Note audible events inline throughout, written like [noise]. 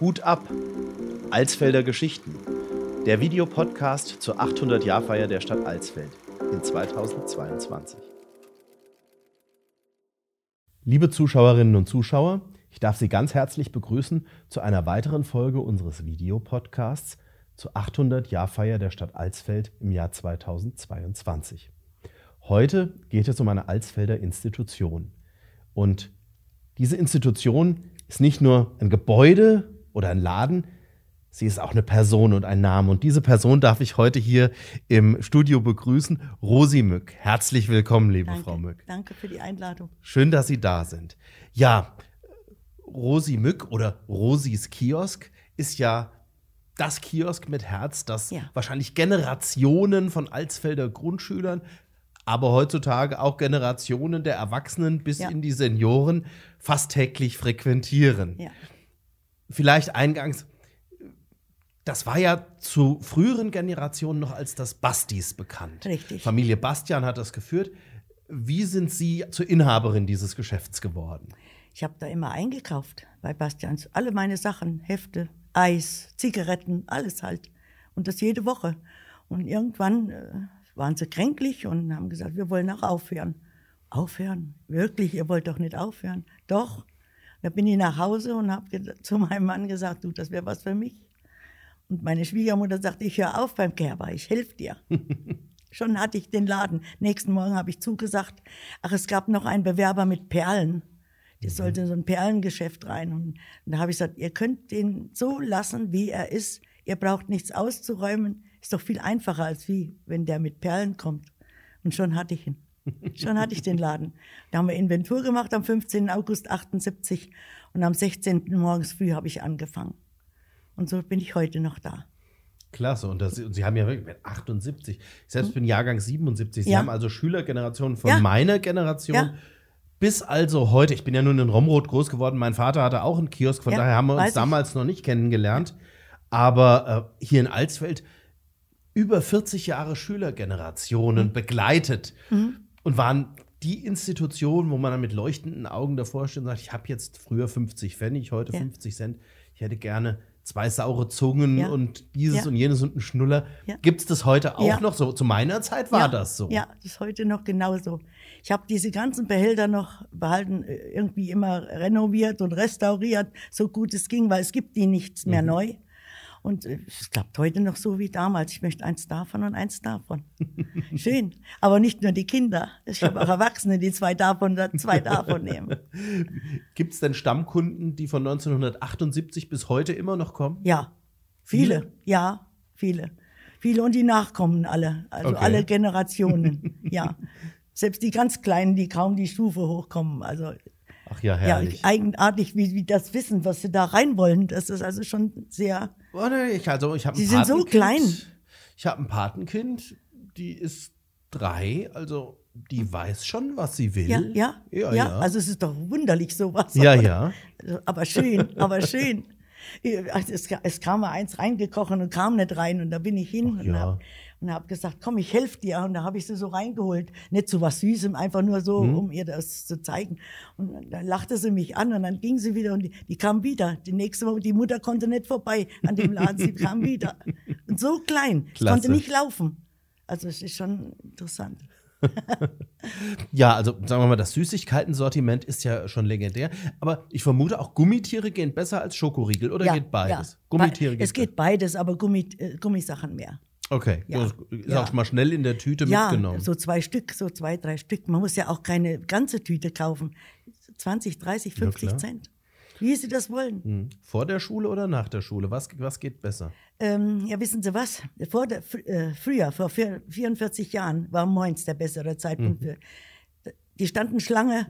Hut ab! Alsfelder Geschichten. Der Videopodcast zur 800-Jahrfeier der Stadt Alsfeld in 2022. Liebe Zuschauerinnen und Zuschauer, ich darf Sie ganz herzlich begrüßen zu einer weiteren Folge unseres Videopodcasts zur 800-Jahrfeier der Stadt Alsfeld im Jahr 2022. Heute geht es um eine Alsfelder Institution. Und diese Institution ist nicht nur ein Gebäude oder ein Laden, sie ist auch eine Person und ein Name. Und diese Person darf ich heute hier im Studio begrüßen, Rosi Mück. Herzlich willkommen, liebe Danke. Frau Mück. Danke für die Einladung. Schön, dass Sie da sind. Ja, Rosi Mück oder Rosis Kiosk ist ja das Kiosk mit Herz, das Ja. wahrscheinlich Generationen von Alsfelder Grundschülern, aber heutzutage auch Generationen der Erwachsenen bis Ja. in die Senioren fast täglich frequentieren. Ja. Vielleicht eingangs, das war ja zu früheren Generationen noch als das Bastis bekannt. Richtig. Familie Bastian hat das geführt. Wie sind Sie zur Inhaberin dieses Geschäfts geworden? Ich habe da immer eingekauft bei Bastians. Alle meine Sachen, Hefte, Eis, Zigaretten, alles halt. Und das jede Woche. Und irgendwann äh, waren sie kränklich und haben gesagt, wir wollen auch aufhören. Aufhören? Wirklich? Ihr wollt doch nicht aufhören? Doch. Da bin ich nach Hause und habe [laughs] zu meinem Mann gesagt, du, das wäre was für mich. Und meine Schwiegermutter sagte, ich höre auf beim Kerber, ich helfe dir. [laughs] Schon hatte ich den Laden. Nächsten Morgen habe ich zugesagt, ach, es gab noch einen Bewerber mit Perlen. Der sollte in so ein Perlengeschäft rein. Und, und da habe ich gesagt, ihr könnt den so lassen, wie er ist. Ihr braucht nichts auszuräumen. Ist doch viel einfacher, als wie, wenn der mit Perlen kommt. Und schon hatte ich ihn. Schon hatte ich den Laden. Da haben wir Inventur gemacht am 15. August 78 und am 16. morgens früh habe ich angefangen. Und so bin ich heute noch da. Klasse. Und, das, und Sie haben ja wirklich mit 78. Ich selbst bin Jahrgang 77. Sie Ja. haben also Schülergenerationen von Ja. meiner Generation. Ja. Bis also heute, ich bin ja nun in Romroth groß geworden, mein Vater hatte auch einen Kiosk, von daher haben wir uns weiß ich. damals noch nicht kennengelernt. Aber äh, hier in Alsfeld über 40 Jahre Schülergenerationen Mhm. begleitet und waren die Institutionen, wo man dann mit leuchtenden Augen davor steht und sagt, ich habe jetzt früher 50 Pfennig, heute Ja. 50 Cent, ich hätte gerne zwei saure Zungen Ja. und dieses Ja. und jenes und einen Schnuller. Ja. Gibt es das heute auch noch so? Zu meiner Zeit war das so. Ja, das ist heute noch genauso. Ich habe diese ganzen Behälter noch behalten, äh, irgendwie immer renoviert und restauriert, so gut es ging, weil es gibt die nichts Mhm. mehr neu. Und äh, es klappt heute noch so wie damals. Ich möchte eins davon und eins davon. [laughs] Schön. Aber nicht nur die Kinder. Ich habe auch Erwachsene, die zwei davon oder zwei davon nehmen. [laughs] Gibt es denn Stammkunden, die von 1978 bis heute immer noch kommen? Ja, viele. Viele? Ja, viele. Viele und die Nachkommen alle. Also Okay. alle Generationen. [laughs] ja. Selbst die ganz Kleinen, die kaum die Stufe hochkommen. Also Ach ja, ja, herrlich. eigenartig, wie, wie das wissen, was sie da rein wollen. Das ist also schon sehr. Oh, nee, ich, also, ich Sie sind so klein. Ich habe ein Patenkind, die ist drei, also die weiß schon, was sie will. Ja, ja, ja. ja. ja. Also es ist doch wunderlich sowas. ja, aber, ja. Aber schön, aber schön. [laughs] Also es, es kam mal eins reingekrochen und kam nicht rein und da bin ich hin Ach und ja. habe und hab gesagt, komm, ich helfe dir und da habe ich sie so reingeholt, nicht so was Süßem, einfach nur so, Mhm. um ihr das zu zeigen. Und dann lachte sie mich an und dann ging sie wieder und die, die kam wieder. Die nächste Woche, die Mutter konnte nicht vorbei an dem Laden, sie kam [laughs] wieder und so klein, Klasse. konnte nicht laufen. Also es ist schon interessant. [laughs] Ja, also sagen wir mal, das Süßigkeiten-Sortiment ist ja schon legendär. Aber ich vermute auch, Gummitiere gehen besser als Schokoriegel oder geht beides? Gummitiere Es geht beides, aber Gummi, äh, Gummisachen mehr. Okay, Ja. ist Ja. auch mal schnell in der Tüte Ja, mitgenommen. so zwei Stück, so zwei, drei Stück. Man muss ja auch keine ganze Tüte kaufen. 20, 30, 50 klar. Cent. Wie Sie das wollen. Hm. Vor der Schule oder nach der Schule? Was, was geht besser? Ähm, ja, wissen Sie was? Vor der, äh, früher, vor vier- 44 Jahren, war Moins der bessere Zeitpunkt. Mhm. Für, die standen Schlange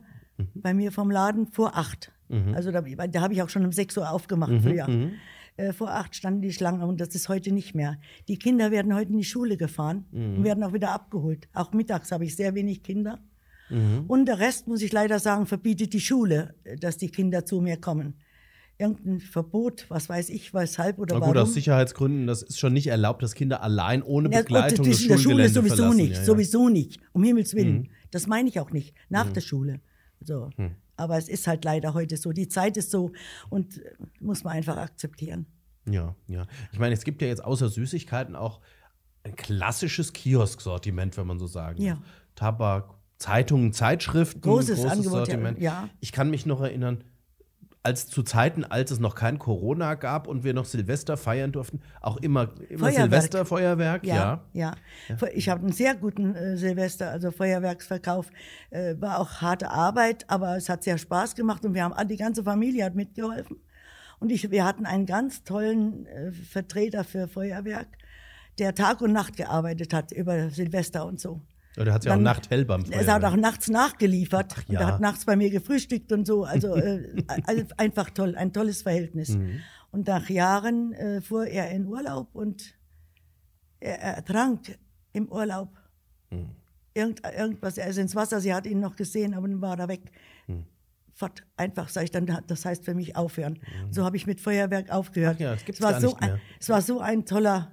bei mir vom Laden vor acht. Mhm. Also da, da habe ich auch schon um 6 Uhr aufgemacht früher. Äh, vor acht standen die Schlange und das ist heute nicht mehr. Die Kinder werden heute in die Schule gefahren Mhm. und werden auch wieder abgeholt. Auch mittags habe ich sehr wenig Kinder. Mhm. Und der Rest, muss ich leider sagen, verbietet die Schule, äh, dass die Kinder zu mir kommen. Irgendein Verbot, was weiß ich, weshalb oder Na warum. gut, aus Sicherheitsgründen, das ist schon nicht erlaubt, dass Kinder allein ohne Ja, Begleitung das das in der Schule sowieso nicht, Ja, ja. Mhm. sowieso nicht, um Himmels Willen. Das meine ich auch nicht, nach der Schule. So. Aber es ist halt leider heute so. Die Zeit ist so und äh, muss man einfach akzeptieren. Ja, ja. Ich meine, es gibt ja jetzt außer Süßigkeiten auch ein klassisches Kiosk-Sortiment, wenn man so sagen Ja. Tabak, Zeitungen, Zeitschriften, Großes Angebot, ja, ja. Ich kann mich noch erinnern, als zu Zeiten, als es noch kein Corona gab und wir noch Silvester feiern durften, auch immer, immer Feuerwerk. Silvesterfeuerwerk, ja. ja, ja. Ich habe einen sehr guten äh, Silvester, also Feuerwerksverkauf. Äh, war auch harte Arbeit, aber es hat sehr Spaß gemacht und wir haben die ganze Familie hat mitgeholfen. Und ich, wir hatten einen ganz tollen äh, Vertreter für Feuerwerk, der Tag und Nacht gearbeitet hat über Silvester und so. Ja, Der hat ja auch Dann- nachthell beim Er hat auch nachts nachgeliefert. Ach Und ja. er hat nachts bei mir gefrühstückt und so. Also [laughs] äh, einfach toll, ein tolles Verhältnis. Mhm. Und nach Jahren äh, fuhr er in Urlaub und er ertrank im Urlaub. Mhm. Irgend, irgendwas, er ist ins Wasser, sie hat ihn noch gesehen, aber dann war er weg. Mhm. Fort, einfach, sag ich dann, das heißt für mich aufhören. So habe ich mit Feuerwerk aufgehört. Mhm. Ach ja, das gibt's es war gar so nicht mehr. Mhm. Ein, es war so ein toller,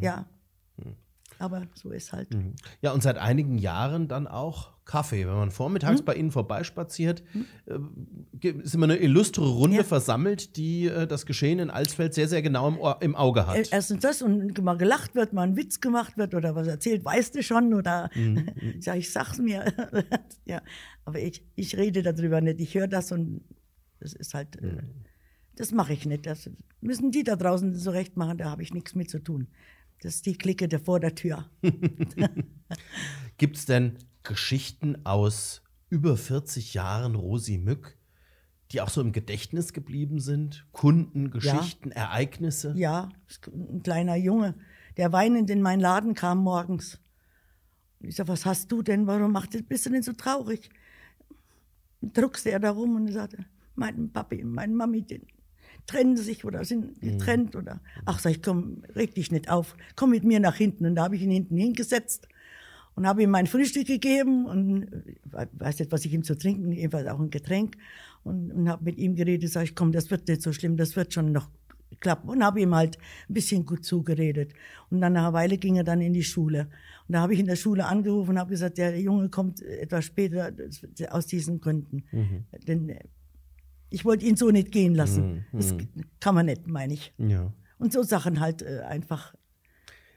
ja. Aber so ist halt. Ja, und seit einigen Jahren dann auch Kaffee. Wenn man vormittags Hm? bei Ihnen vorbeispaziert, äh, ge- ist immer eine illustre Runde Ja. versammelt, die äh, das Geschehen in Alsfeld sehr, sehr genau im, im Auge hat. Äh, Erstens das und mal gelacht wird, mal ein Witz gemacht wird oder was erzählt, weißt du schon oder Mhm, [laughs] ich sag, ich sag's mir. [laughs] ja, aber ich, ich rede darüber nicht. Ich höre das und das ist halt, äh, Mhm. das mache ich nicht. Das müssen die da draußen so recht machen, da habe ich nichts mit zu tun. Das ist die Clique der vor der Tür. [laughs] Gibt es denn Geschichten aus über 40 Jahren Rosi Mück, die auch so im Gedächtnis geblieben sind? Kunden, Geschichten, Ereignisse? Ja, ein kleiner Junge, der weinend in meinen Laden kam morgens. Ich sag, was hast du denn? Warum macht, bist du denn so traurig? Druckste er da rum und sagte, mein Papi, meine Mami, die trennen sich oder sind getrennt oder ach sag ich, komm, reg dich nicht auf, komm mit mir nach hinten. Und da habe ich ihn hinten hingesetzt und habe ihm mein Frühstück gegeben und äh, weiß nicht, was ich ihm zu trinken, jedenfalls auch ein Getränk und, und habe mit ihm geredet, sag ich, komm, das wird nicht so schlimm, das wird schon noch klappen und habe ihm halt ein bisschen gut zugeredet. Und dann nach einer Weile ging er dann in die Schule. Und da habe ich in der Schule angerufen und habe gesagt, der Junge kommt etwas später aus diesen Gründen. Denn äh, ich wollte ihn so nicht gehen lassen. Das kann man nicht, meine ich. Ja. Und so Sachen halt äh, einfach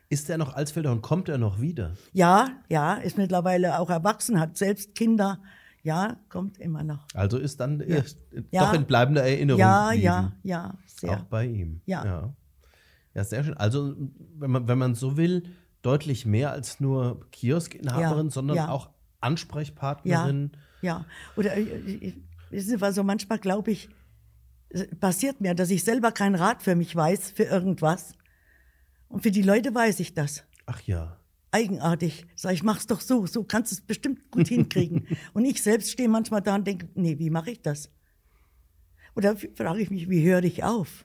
Ist er noch Alsfelder und kommt er noch wieder? Ja, ja, ist mittlerweile auch erwachsen, hat selbst Kinder. Ja, kommt immer noch. Also ist dann äh, Ja. doch in bleibender Erinnerung Ja, geblieben. ja, ja, Auch sehr. bei ihm. Ja. ja. Ja, sehr schön. Also, wenn man, wenn man so will, deutlich mehr als nur Kioskinhaberin, Ja, sondern ja. auch Ja, Ansprechpartnerin. ja. Oder äh, äh, wissen Sie, was so manchmal glaube ich, es passiert mir, dass ich selber keinen Rat für mich weiß, für irgendwas. Und für die Leute weiß ich das. Ach ja. Eigenartig. Sag ich, mach's doch so, so kannst du es bestimmt gut hinkriegen. [laughs] und ich selbst stehe manchmal da und denke, nee, wie mache ich das? Oder frage ich mich, wie höre ich auf?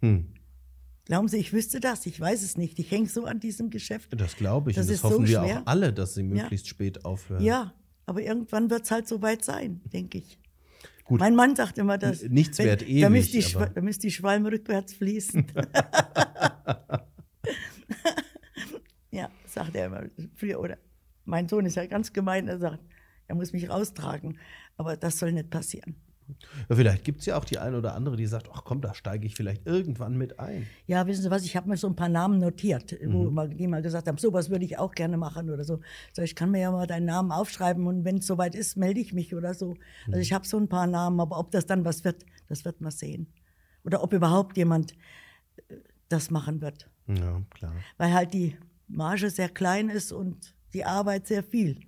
Hm. Glauben Sie, ich wüsste das? Ich weiß es nicht. Ich hänge so an diesem Geschäft. Das glaube ich. Das und das ist so hoffen wir auch alle, dass sie möglichst spät aufhören. Ja, aber irgendwann wird es halt so weit sein, denke ich. Gut. Mein Mann sagt immer, dass nichts Da ewig, müsste die, da müsste die Schwalm rückwärts fließen. [laughs] ja, sagt er immer. Früher, oder mein Sohn ist ja ganz gemein, er sagt, er muss mich raustragen. Aber das soll nicht passieren. Ja, vielleicht gibt es ja auch die eine oder andere, die sagt, ach komm, da steige ich vielleicht irgendwann mit ein. Ja, wissen Sie was, ich habe mir so ein paar Namen notiert, wo Mhm. die mal gesagt haben, sowas würde ich auch gerne machen oder so. So, ich kann mir ja mal deinen Namen aufschreiben und wenn es soweit ist, melde ich mich oder so. Mhm. Also ich habe so ein paar Namen, aber ob das dann was wird, das wird man sehen. Oder ob überhaupt jemand äh, das machen wird. Ja, klar. Weil halt die Marge sehr klein ist und die Arbeit sehr viel.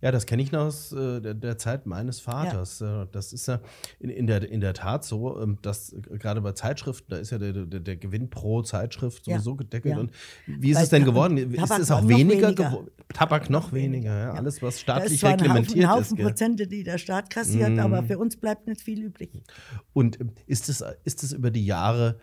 Ja, das kenne ich noch aus äh, der, der Zeit meines Vaters. Äh, Das ist ja in, in, der, in der Tat so, ähm, dass äh, gerade bei Zeitschriften, da ist ja der, der, der Gewinn pro Zeitschrift Ja, sowieso gedeckelt. ja. Und wie ist Bei es denn geworden? Ist Tabak es war auch weniger geworden? Tabak noch weniger, ja. Alles, was Da ist staatlich zwar ein Haufen, reglementiert ein ist. Haufen. Mhm. Prozente, die der Staat kassiert, aber für uns bleibt nicht viel übrig. Und ähm, ist es, ist es über die Jahre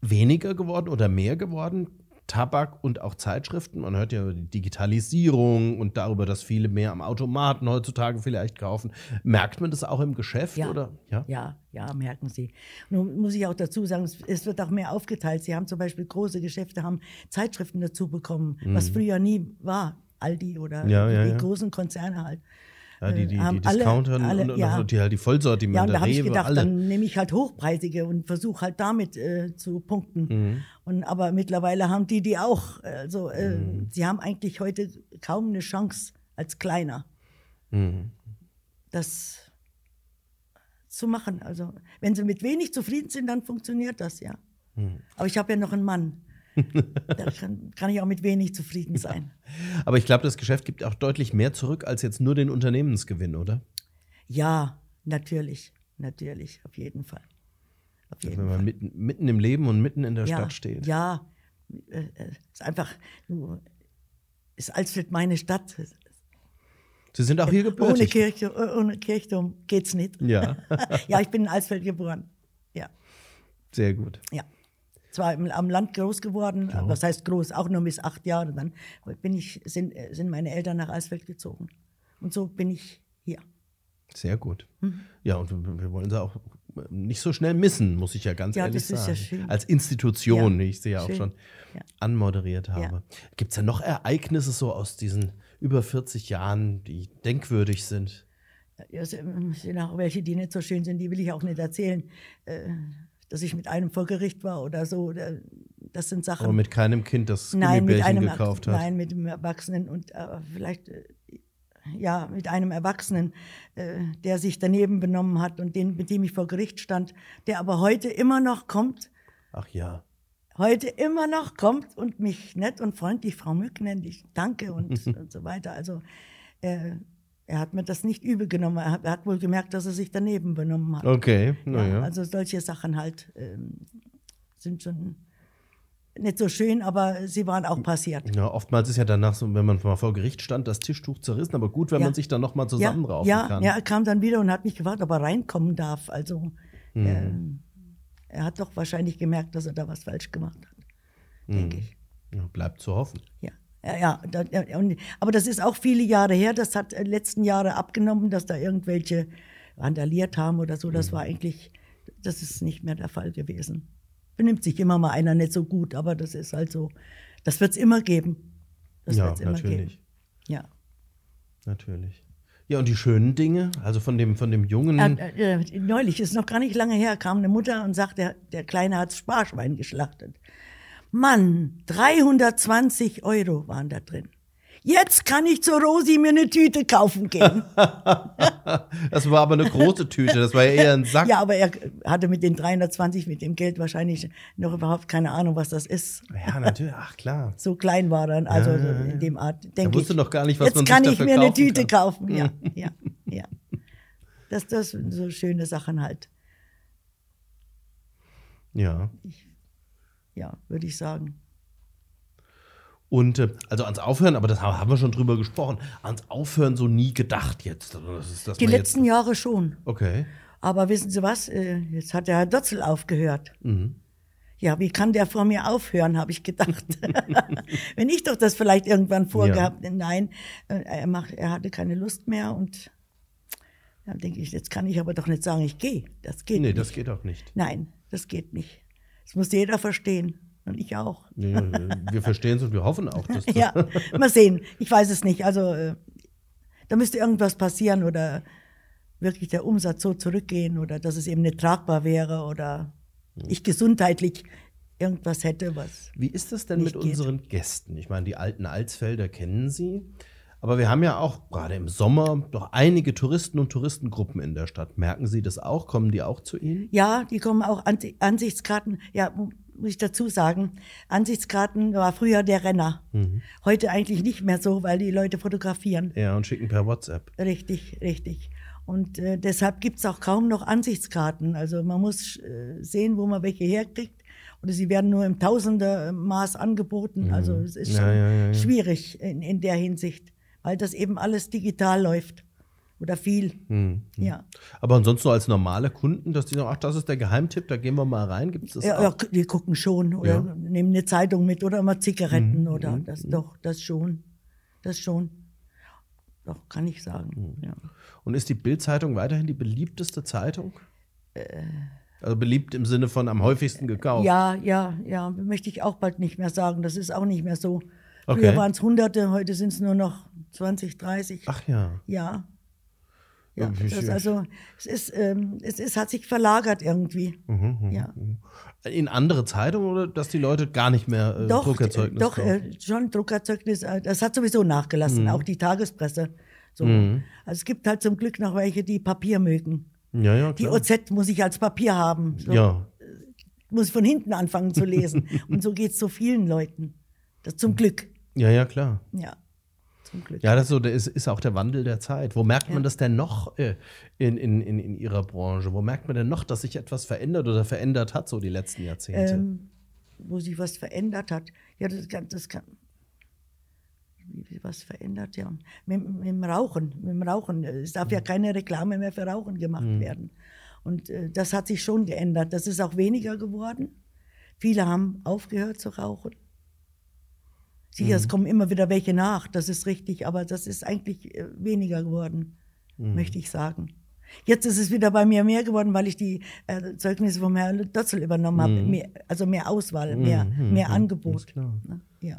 weniger geworden oder mehr geworden? Tabak und auch Zeitschriften. Man hört ja über die Digitalisierung und darüber, dass viele mehr am Automaten heutzutage vielleicht kaufen. Merkt man das auch im Geschäft? Ja. Oder? Ja. Ja, ja, merken Sie. Nun muss ich auch dazu sagen, es- wird auch mehr aufgeteilt. Sie haben zum Beispiel große Geschäfte, haben Zeitschriften dazu bekommen, was früher nie war. Aldi oder Mhm. Ja, ja, die ja. großen Konzerne halt. Ja, die, die, äh, haben die Discounter alle, alle, und, und ja. die halt die Vollsortimente, Ja, und da habe ich gedacht, alle. dann nehme ich halt hochpreisige und versuche halt damit äh, zu punkten. Mhm. Und aber mittlerweile haben die die auch. Also äh, Mhm. sie haben eigentlich heute kaum eine Chance als Kleiner, Mhm. das zu machen. Also wenn sie mit wenig zufrieden sind, dann funktioniert das ja. Mhm. Aber ich habe ja noch einen Mann. Da kann, kann ich auch mit wenig zufrieden sein. Aber ich glaube, das Geschäft gibt auch deutlich mehr zurück als jetzt nur den Unternehmensgewinn, oder? Ja, natürlich, natürlich, auf jeden Fall. Auf jeden Wenn Fall. man mitten, mitten im Leben und mitten in der ja, Stadt steht. Ja, äh, äh, ist einfach, ist Alsfeld meine Stadt. Sie sind auch hier Ohne, gebürtig. Kirche, äh, ohne Kirchturm geht's nicht. Ja, [laughs] ja, ich bin in Alsfeld geboren. Ja, sehr gut. ja. Zwar im, am Land groß geworden, was heißt groß, auch nur bis acht Jahre. Dann bin ich, sind, äh, sind meine Eltern nach Alsfeld gezogen. Und so bin ich hier. Sehr gut. Mhm. Ja, und wir wollen sie auch nicht so schnell missen, muss ich ja ganz Ja, ehrlich das ist ja sagen. schön. Als Institution, Ja, die ich sie ja auch schön. schon Ja. anmoderiert habe. Gibt es ja noch Ereignisse so aus diesen über 40 Jahren, die denkwürdig sind? Ja, es sind auch welche, die nicht so schön sind, die will ich auch nicht erzählen. Äh, Dass ich mit einem vor Gericht war oder so. Das sind Sachen. Aber mit keinem Kind, das nein, mit einem gekauft hat. Nein, mit einem Erwachsenen und äh, vielleicht äh, ja mit einem Erwachsenen, äh, der sich daneben benommen hat und den, mit dem ich vor Gericht stand, der aber heute immer noch kommt, Ach ja. heute immer noch kommt und mich nett und freundlich Frau Mück nennt. Ich danke und, [laughs] und so weiter. Also äh, er hat mir das nicht übel genommen. Er hat, er hat wohl gemerkt, dass er sich daneben benommen hat. Okay, Ja, naja. also solche Sachen halt ähm, sind schon nicht so schön, aber sie waren auch passiert. Ja, oftmals ist ja danach so, wenn man mal vor Gericht stand, das Tischtuch zerrissen, aber gut, wenn Ja. man sich dann nochmal zusammenraufen ja, kann. Ja, er kam dann wieder und hat mich gefragt, ob er reinkommen darf. Also Mhm. ähm, er hat doch wahrscheinlich gemerkt, dass er da was falsch gemacht hat, Mhm. denke ich. Ja, bleibt zu hoffen. Ja, ja, ja, da, und, aber das ist auch viele Jahre her. Das hat äh, letzten Jahre abgenommen, dass da irgendwelche randaliert haben oder so. Mhm. Das war eigentlich, das ist nicht mehr der Fall gewesen. Benimmt sich immer mal einer nicht so gut, aber das ist halt so. Das wird es immer geben. Das ja, immer natürlich. geben. Ja. Natürlich. Ja, und die schönen Dinge, also von dem, von dem jungen. Äh, äh, neulich, ist noch gar nicht lange her, kam eine Mutter und sagte, der, der Kleine hat Sparschwein geschlachtet. Mann, 320 Euro waren da drin. Jetzt kann ich zur Rosi mir eine Tüte kaufen gehen. [laughs] das war aber eine große Tüte, das war ja eher ein [laughs] Sack. ja, aber er hatte mit den 320, mit dem Geld wahrscheinlich noch überhaupt keine Ahnung, was das ist. Ja, natürlich, ach klar. [laughs] So klein war er, also Ja, in dem Art, denke ich. wusste noch gar nicht, was Jetzt man kann sich ich dafür mir eine Tüte kann. kaufen, ja, ja, ja. Das, das sind so schöne Sachen halt, Ja. Ja, würde ich sagen. Und äh, also ans Aufhören, aber das haben wir schon drüber gesprochen, ans Aufhören so nie gedacht jetzt. Also das ist, dass Die letzten Jahre schon. Jetzt, okay. Aber wissen Sie was? Äh, Jetzt hat der Herr Dotzel aufgehört. Mhm. Ja, wie kann der vor mir aufhören, habe ich gedacht. [laughs] Wenn ich doch das vielleicht irgendwann vorgehabt hätte. Nein, äh, er, macht, er hatte keine Lust mehr und dann denke ich, jetzt kann ich aber doch nicht sagen, ich gehe. Das geht Nee, nicht. das geht auch nicht. Nein, das geht nicht. Das muss jeder verstehen. Und ich auch. Ja, wir verstehen es und wir hoffen auch, dass [laughs] das Ja, mal sehen. Ich weiß es nicht. Also, äh, da müsste irgendwas passieren oder wirklich der Umsatz so zurückgehen oder dass es eben nicht tragbar wäre oder ich gesundheitlich irgendwas hätte, was. Wie ist das denn mit geht. unseren Gästen? Ich meine, die alten Alsfelder kennen Sie. Aber wir haben ja auch gerade im Sommer doch einige Touristen und Touristengruppen in der Stadt. Merken Sie das auch? Kommen die auch zu Ihnen? Ja, die kommen auch Ansi- Ansichtskarten. Ja, mu- muss ich dazu sagen, Ansichtskarten war früher der Renner. Heute eigentlich nicht mehr so, weil die Leute fotografieren. Ja, und schicken per WhatsApp. Richtig, richtig. Und äh, deshalb gibt's auch kaum noch Ansichtskarten. Also man muss äh, sehen, wo man welche herkriegt. Oder sie werden nur im Tausendermaß angeboten. Also es ist Ja, schon ja, ja, ja. schwierig in, in der Hinsicht, weil das eben alles digital läuft. Oder viel. Hm. Ja. Aber ansonsten so als normale Kunden, dass die sagen, ach, das ist der Geheimtipp, da gehen wir mal rein. Gibt es das Ja, auch? ja, die gucken schon oder Ja. Mhm, nehmen eine Zeitung mit oder mal Zigaretten oder das doch, das schon. Das schon. Doch, kann ich sagen. Mhm. Ja. Und ist die Bild-Zeitung weiterhin die beliebteste Zeitung? also beliebt im Sinne von am häufigsten gekauft. Ja, ja, ja, möchte ich auch bald nicht mehr sagen. Das ist auch nicht mehr so. Okay. Früher waren es Hunderte, heute sind es nur noch 20, 30. Ach ja. Ja, Ja, das ist also, es ist, ähm, es ist, hat sich verlagert irgendwie. Mhm, mhm, ja. mhm. In andere Zeitungen oder dass die Leute gar nicht mehr äh, Doch, Druckerzeugnis doch äh, schon Druckerzeugnis, äh, das hat sowieso nachgelassen, auch die Tagespresse. So. Mhm. Also es gibt halt zum Glück noch welche, die Papier mögen. Ja, ja, Die. OZ muss ich als Papier haben. So, ja. Muss von hinten anfangen zu lesen. [laughs] Und so geht es so vielen Leuten. Das zum Glück. ja, ja, klar. Ja, zum Glück. Ja, das ist, so, das ist, auch der Wandel der Zeit. Wo merkt man Ja. das denn noch äh, in, in, in, in Ihrer Branche? Wo merkt man denn noch, dass sich etwas verändert oder verändert hat, so die letzten Jahrzehnte? ähm, wo sich was verändert hat. Ja, das kann, das kann was verändert, ja. Mit, mit dem Rauchen, mit dem Rauchen. Es darf ja keine Reklame mehr für Rauchen gemacht werden. Und äh, das hat sich schon geändert. Das ist auch weniger geworden. Viele haben aufgehört zu rauchen. Sicher, es kommen immer wieder welche nach, das ist richtig, aber das ist eigentlich äh, weniger geworden, möchte ich sagen. Jetzt ist es wieder bei mir mehr geworden, weil ich die äh, Zeugnisse vom Herrn Dötzel übernommen habe. Mehr, also mehr Auswahl, mehr, mehr Angebot. ist klar. Ne? Ja.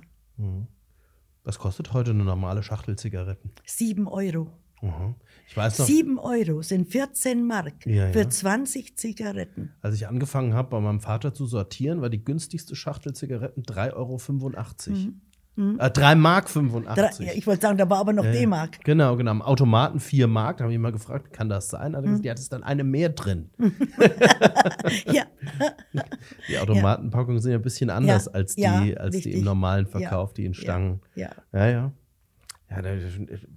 Was kostet heute eine normale Schachtel Zigaretten? Sieben Euro. Mhm. Ich weiß noch, Sieben Euro sind 14 Mark Ja, für ja. 20 Zigaretten. als ich angefangen habe, bei meinem Vater zu sortieren, war die günstigste Schachtel Zigaretten 3,85 Euro. Äh, 3 Mark Mhm. Drei, 85. ja, ich wollte sagen, da war aber noch Ja, ja. D-Mark. Genau, genau. Am Automaten 4 Mark. Da habe ich mal gefragt, kann das sein? Hat er gesagt, ja, das ist dann eine mehr drin. [laughs] Ja. Die Automatenpackungen sind ja ein bisschen anders Ja, als, die, ja, als die im normalen Ja, Verkauf, die in ja, Stangen. ja. ja. ja. Ja, da-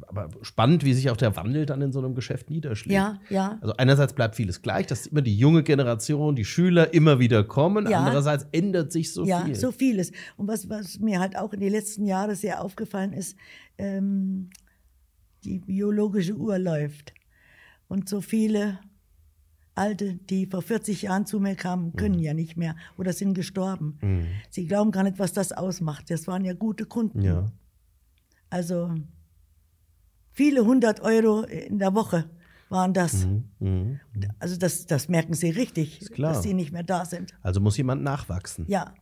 aber spannend, wie sich auch der Wandel dann in so einem Geschäft niederschlägt. Ja, ja. Also einerseits bleibt vieles gleich, dass immer die junge Generation, die Schüler immer wieder kommen. Ja. Andererseits ändert sich so ja, viel. so vieles. Und was, was mir halt auch in den letzten Jahren sehr aufgefallen ist, ähm, die biologische Uhr läuft. Und so viele Alte, die vor 40 Jahren zu mir kamen, können Mhm. ja nicht mehr oder sind gestorben. Sie glauben gar nicht, was das ausmacht. Das waren ja gute Kunden. ja. Also viele hundert Euro in der Woche waren das. Mhm. Also das, das merken sie richtig, dass sie nicht mehr da sind. Also muss jemand nachwachsen. Ja.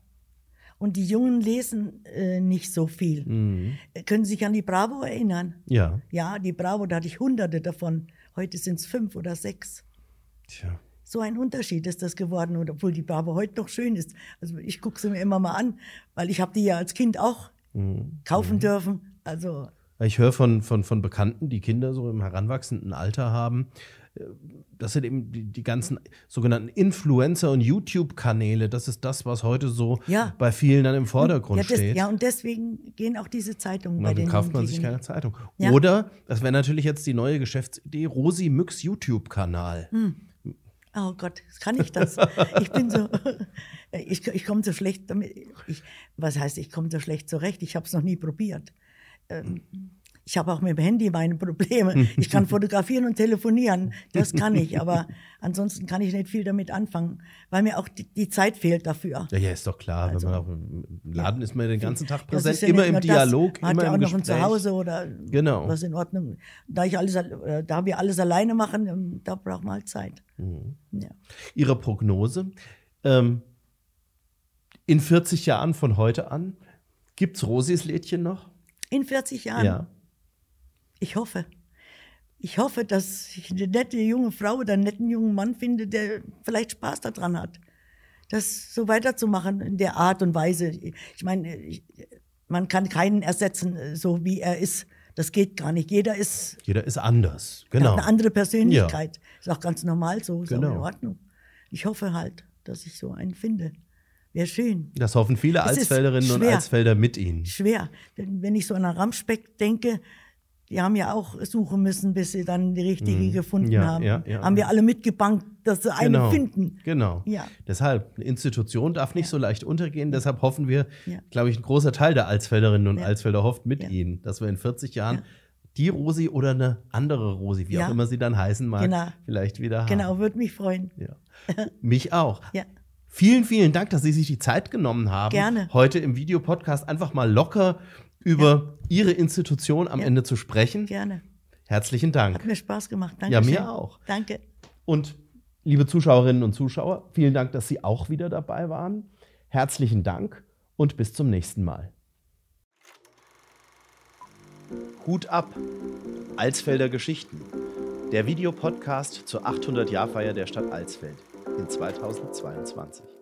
Und die Jungen lesen äh, nicht so viel. Mhm. Können Sie sich an die Bravo erinnern? Ja. Ja, die Bravo, da hatte ich hunderte davon. Heute sind es fünf oder sechs. Tja. So ein Unterschied ist das geworden, und obwohl die Bravo heute noch schön ist. Also ich gucke sie mir immer mal an, weil ich habe die ja als Kind auch Mhm. kaufen dürfen. Also Ich höre von, von, von Bekannten, die Kinder so im heranwachsenden Alter haben, äh, das sind eben die, die ganzen sogenannten Influencer- und YouTube-Kanäle. Das ist das, was heute so Ja. bei vielen dann im Vordergrund ja, des, steht. ja, und deswegen gehen auch diese Zeitungen Und bei dann den kauft man sich keine Zeitung. Ja. Oder, das wäre natürlich jetzt die neue Geschäftsidee, Rosi Müx YouTube-Kanal. Hm. Oh Gott, kann ich das? Ich bin so, [laughs] ich, ich komme so schlecht damit. Ich, was heißt, ich komme so schlecht zurecht? Ich habe es noch nie probiert. Ähm, ich habe auch mit dem Handy meine Probleme. [laughs] Ich kann fotografieren und telefonieren, das kann ich, aber ansonsten kann ich nicht viel damit anfangen, weil mir auch die, die Zeit fehlt dafür. Ja, ja, ist doch klar. Also, wenn man auch im Laden ist man den ganzen Tag präsent, ja immer im nur das. Dialog, Man immer hat ja auch noch ein. Zuhause oder Genau. was in Ordnung. Da, ich alles, da wir alles alleine machen, ähm, da braucht man halt Zeit. Mhm. Ja. Ihre Prognose. Ähm, in 40 Jahren von heute an, gibt es Rosis Lädchen noch? In 40 Jahren. Ja. Ich hoffe. Ich hoffe, dass ich eine nette junge Frau oder einen netten jungen Mann finde, der vielleicht Spaß daran hat, das so weiterzumachen in der Art und Weise. Ich meine, ich, man kann keinen ersetzen, so wie er ist. Das geht gar nicht. Jeder ist Jeder ist anders. hat Genau. eine andere Persönlichkeit. Ist auch ganz normal so, ist auch Genau. in Ordnung. Ich hoffe halt, dass ich so einen finde. Wäre schön. Das hoffen viele Es Alsfelderinnen und. Alsfelder mit Ihnen. Schwer. Denn wenn ich so an Ramspeck denke, die haben ja auch suchen müssen, bis sie dann die richtige gefunden Mhm. Ja, haben. ja, ja. haben wir alle mitgebankt, dass sie eine Genau. finden. Genau. Ja. Deshalb, eine Institution darf nicht so leicht untergehen. Deshalb hoffen wir, Ja. glaube ich, ein großer Teil der Alsfelderinnen und Ja. Alsfelder hofft mit Ja. Ihnen, dass wir in 40 Jahren die Rosi oder eine andere Rosi, wie Ja. auch immer sie dann heißen mag, Genau. vielleicht wieder haben. Genau, würde mich freuen. Ja. Mich auch. Ja. Vielen, vielen Dank, dass Sie sich die Zeit genommen haben, Gerne. heute im Videopodcast einfach mal locker über Ihre Institution am Ja. Ende zu sprechen. Gerne. Herzlichen Dank. Hat mir Spaß gemacht. Danke. Ja, mir auch. Danke. Und liebe Zuschauerinnen und Zuschauer, vielen Dank, dass Sie auch wieder dabei waren. Herzlichen Dank und bis zum nächsten Mal. Hut ab. Alsfelder Geschichten. Der Videopodcast zur 800-Jahr-Feier der Stadt Alsfeld in 2022.